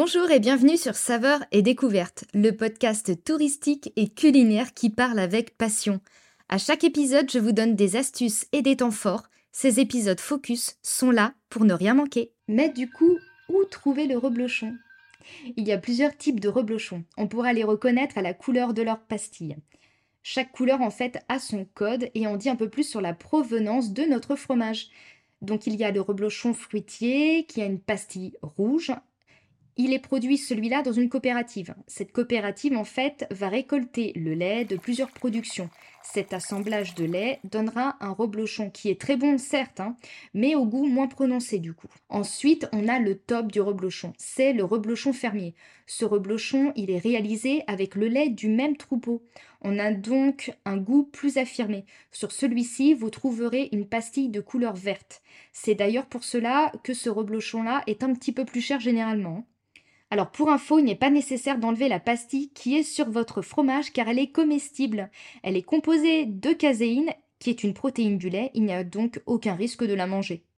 Bonjour et bienvenue sur Saveurs et Découvertes, le podcast touristique et culinaire qui parle avec passion. À chaque épisode, je vous donne des astuces et des temps forts. Ces épisodes focus sont là pour ne rien manquer. Mais du coup, où trouver le reblochon? Il y a plusieurs types de reblochons. On pourra les reconnaître à la couleur de leur pastille. Chaque couleur en fait a son code et on dit un peu plus sur la provenance de notre fromage. Donc il y a le reblochon fruitier qui a une pastille rouge, il est produit celui-là dans une coopérative. Cette coopérative, en fait, va récolter le lait de plusieurs productions. Cet assemblage de lait donnera un reblochon qui est très bon, certes, hein, mais au goût moins prononcé du coup. Ensuite, on a le top du reblochon. C'est le reblochon fermier. Ce reblochon, il est réalisé avec le lait du même troupeau. On a donc un goût plus affirmé. Sur celui-ci, vous trouverez une pastille de couleur verte. C'est d'ailleurs pour cela que ce reblochon-là est un petit peu plus cher généralement. Alors pour info, il n'est pas nécessaire d'enlever la pastille qui est sur votre fromage car elle est comestible. Elle est composée de caséine qui est une protéine du lait, il n'y a donc aucun risque de la manger.